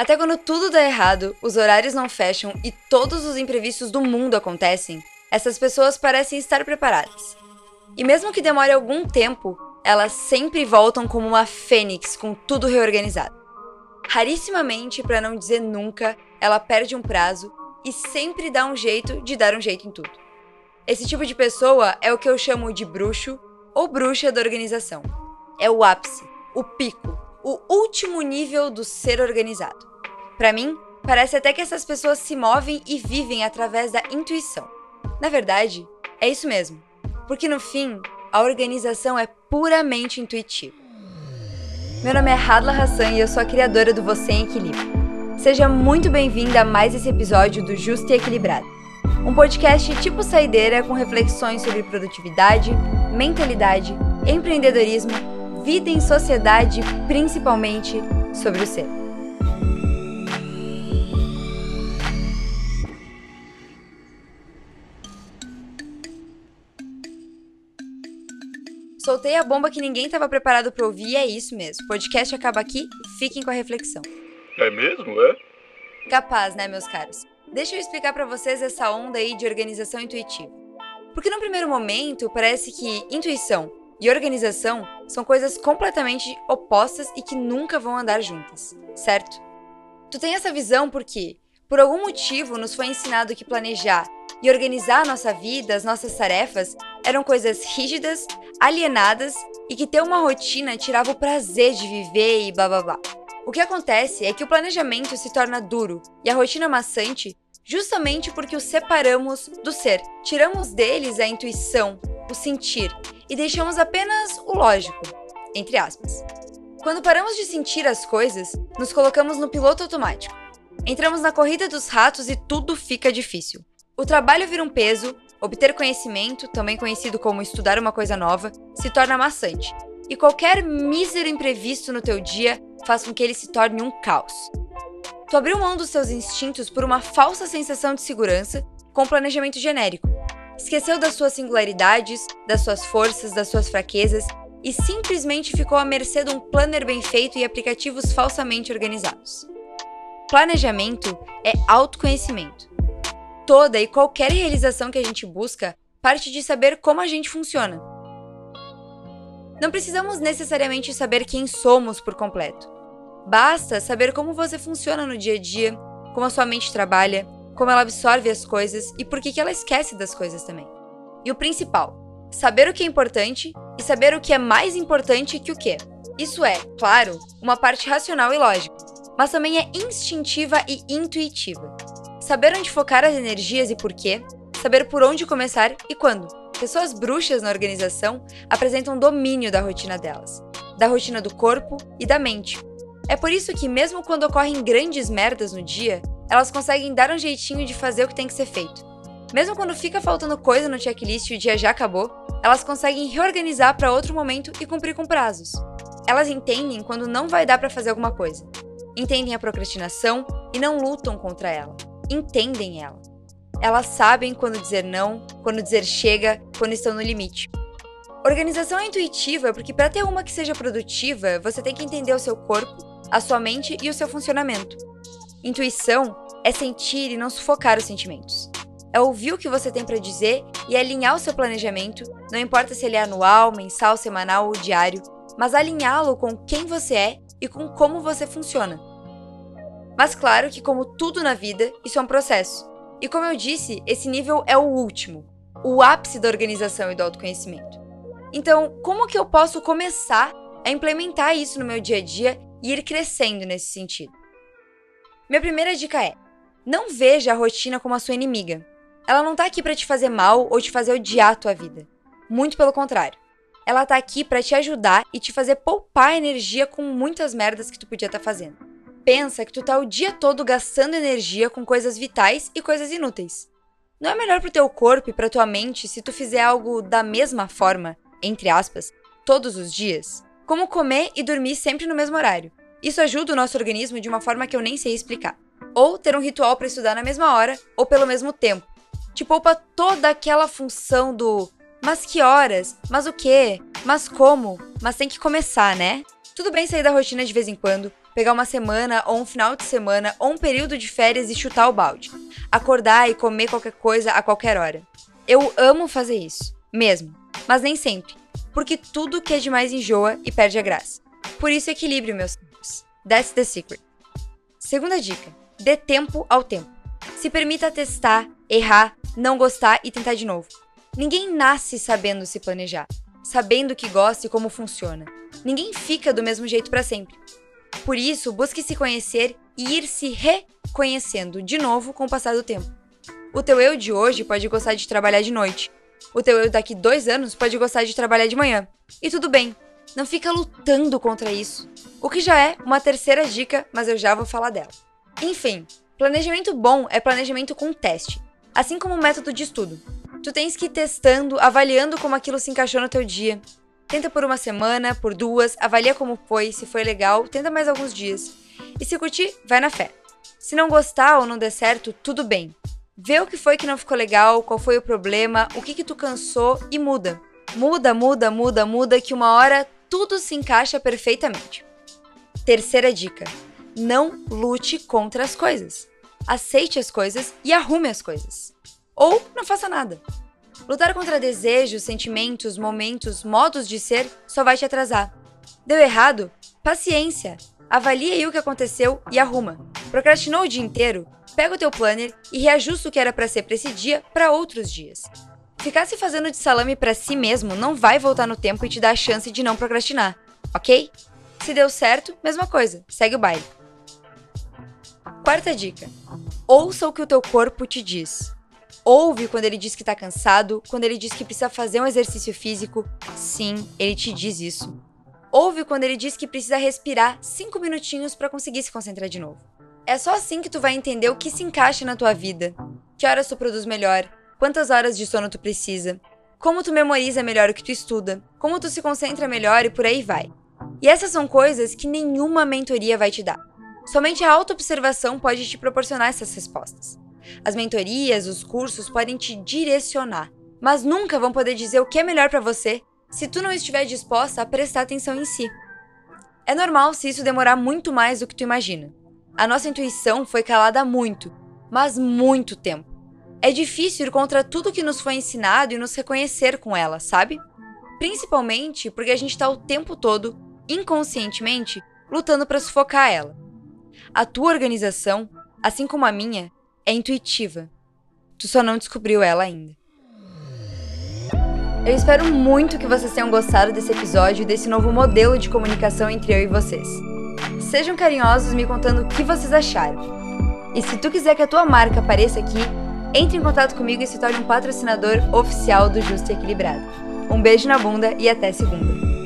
Até quando tudo dá errado, os horários não fecham e todos os imprevistos do mundo acontecem, essas pessoas parecem estar preparadas. E mesmo que demore algum tempo, elas sempre voltam como uma fênix com tudo reorganizado. Rarissimamente, para não dizer nunca, ela perde um prazo e sempre dá um jeito de dar um jeito em tudo. Esse tipo de pessoa é o que eu chamo de bruxo ou bruxa da organização. É o ápice, o pico, o último nível do ser organizado. Para mim, parece até que essas pessoas se movem e vivem através da intuição. Na verdade, é isso mesmo. Porque no fim, a organização é puramente intuitiva. Meu nome é Hadla Hassan e eu sou a criadora do Você em Equilíbrio. Seja muito bem-vinda a mais esse episódio do Justo e Equilibrado. Um podcast tipo saideira com reflexões sobre produtividade, mentalidade, empreendedorismo, vida em sociedade e principalmente sobre o ser. Soltei a bomba que ninguém estava preparado para ouvir e é isso mesmo. O podcast acaba aqui, fiquem com a reflexão. É mesmo, é? Capaz, né, meus caros? Deixa eu explicar para vocês essa onda aí de organização intuitiva. Porque no primeiro momento parece que intuição e organização são coisas completamente opostas e que nunca vão andar juntas, certo? Tu tem essa visão porque, por algum motivo, nos foi ensinado que planejar e organizar a nossa vida, as nossas tarefas, eram coisas rígidas, alienadas e que ter uma rotina tirava o prazer de viver e blá blá blá. O que acontece é que o planejamento se torna duro e a rotina maçante justamente porque os separamos do ser. Tiramos deles a intuição, o sentir e deixamos apenas o lógico, entre aspas. Quando paramos de sentir as coisas, nos colocamos no piloto automático. Entramos na corrida dos ratos e tudo fica difícil. O trabalho vira um peso, obter conhecimento, também conhecido como estudar uma coisa nova, se torna maçante. E qualquer mísero imprevisto no teu dia faz com que ele se torne um caos. Tu abriu mão dos seus instintos por uma falsa sensação de segurança com planejamento genérico. Esqueceu das suas singularidades, das suas forças, das suas fraquezas e simplesmente ficou à mercê de um planner bem feito e aplicativos falsamente organizados. Planejamento é autoconhecimento. Toda e qualquer realização que a gente busca parte de saber como a gente funciona. Não precisamos necessariamente saber quem somos por completo. Basta saber como você funciona no dia a dia, como a sua mente trabalha, como ela absorve as coisas e por que ela esquece das coisas também. E o principal, saber o que é importante e saber o que é mais importante que o que. Isso é, claro, uma parte racional e lógica, mas também é instintiva e intuitiva. Saber onde focar as energias e por quê, saber por onde começar e quando. Pessoas bruxas na organização apresentam domínio da rotina delas, da rotina do corpo e da mente. É por isso que, mesmo quando ocorrem grandes merdas no dia, elas conseguem dar um jeitinho de fazer o que tem que ser feito. Mesmo quando fica faltando coisa no checklist e o dia já acabou, elas conseguem reorganizar para outro momento e cumprir com prazos. Elas entendem quando não vai dar para fazer alguma coisa. Entendem a procrastinação e não lutam contra ela. Entendem ela. Elas sabem quando dizer não, quando dizer chega, quando estão no limite. Organização é intuitiva porque para ter uma que seja produtiva, você tem que entender o seu corpo, a sua mente e o seu funcionamento. Intuição é sentir e não sufocar os sentimentos. É ouvir o que você tem para dizer e alinhar o seu planejamento, não importa se ele é anual, mensal, semanal ou diário, mas alinhá-lo com quem você é e com como você funciona. Mas claro que, como tudo na vida, isso é um processo. E como eu disse, esse nível é o último, o ápice da organização e do autoconhecimento. Então, como que eu posso começar a implementar isso no meu dia a dia e ir crescendo nesse sentido? Minha primeira dica é: não veja a rotina como a sua inimiga. Ela não tá aqui para te fazer mal ou te fazer odiar a tua vida. Muito pelo contrário. Ela tá aqui para te ajudar e te fazer poupar energia com muitas merdas que tu podia estar tá fazendo pensa que tu tá o dia todo gastando energia com coisas vitais e coisas inúteis. Não é melhor pro teu corpo e pra tua mente se tu fizer algo da mesma forma, entre aspas, todos os dias? Como comer e dormir sempre no mesmo horário. Isso ajuda o nosso organismo de uma forma que eu nem sei explicar. Ou ter um ritual para estudar na mesma hora ou pelo mesmo tempo. Te poupa toda aquela função do mas que horas? Mas o quê? Mas como? Mas tem que começar, né? Tudo bem sair da rotina de vez em quando, pegar uma semana ou um final de semana ou um período de férias e chutar o balde. Acordar e comer qualquer coisa a qualquer hora. Eu amo fazer isso, mesmo, mas nem sempre, porque tudo que é demais enjoa e perde a graça. Por isso equilíbrio, meus amigos. That's the secret. Segunda dica: dê tempo ao tempo. Se permita testar, errar, não gostar e tentar de novo. Ninguém nasce sabendo se planejar, sabendo o que gosta e como funciona. Ninguém fica do mesmo jeito para sempre. Por isso, busque se conhecer e ir se reconhecendo de novo com o passar do tempo. O teu eu de hoje pode gostar de trabalhar de noite. O teu eu daqui dois anos pode gostar de trabalhar de manhã. E tudo bem, não fica lutando contra isso. O que já é uma terceira dica, mas eu já vou falar dela. Enfim, planejamento bom é planejamento com teste, assim como o método de estudo. Tu tens que ir testando, avaliando como aquilo se encaixou no teu dia. Tenta por uma semana, por duas, avalia como foi, se foi legal, tenta mais alguns dias. E se curtir, vai na fé. Se não gostar ou não der certo, tudo bem. Vê o que foi que não ficou legal, qual foi o problema, o que que tu cansou e muda. Muda, muda, muda, muda, que uma hora tudo se encaixa perfeitamente. Terceira dica: não lute contra as coisas. Aceite as coisas e arrume as coisas. Ou não faça nada. Lutar contra desejos, sentimentos, momentos, modos de ser só vai te atrasar. Deu errado? Paciência. Avalie aí o que aconteceu e arruma. Procrastinou o dia inteiro? Pega o teu planner e reajusta o que era para ser para esse dia para outros dias. Ficar se fazendo de salame para si mesmo não vai voltar no tempo e te dar a chance de não procrastinar, ok? Se deu certo, mesma coisa, segue o baile. Quarta dica: ouça o que o teu corpo te diz. Ouve quando ele diz que tá cansado, quando ele diz que precisa fazer um exercício físico. Sim, ele te diz isso. Ouve quando ele diz que precisa respirar 5 minutinhos para conseguir se concentrar de novo. É só assim que tu vai entender o que se encaixa na tua vida. Que horas tu produz melhor, quantas horas de sono tu precisa, como tu memoriza melhor o que tu estuda, como tu se concentra melhor e por aí vai. E essas são coisas que nenhuma mentoria vai te dar. Somente a autoobservação pode te proporcionar essas respostas. As mentorias, os cursos podem te direcionar, mas nunca vão poder dizer o que é melhor para você se tu não estiver disposta a prestar atenção em si. É normal se isso demorar muito mais do que tu imagina. A nossa intuição foi calada há muito, mas muito tempo. É difícil ir contra tudo que nos foi ensinado e nos reconhecer com ela, sabe? Principalmente porque a gente está o tempo todo, inconscientemente, lutando para sufocar ela. A tua organização, assim como a minha, é intuitiva. Tu só não descobriu ela ainda. Eu espero muito que vocês tenham gostado desse episódio e desse novo modelo de comunicação entre eu e vocês. Sejam carinhosos me contando o que vocês acharam. E se tu quiser que a tua marca apareça aqui, entre em contato comigo e se torne um patrocinador oficial do Justo e Equilibrado. Um beijo na bunda e até segunda!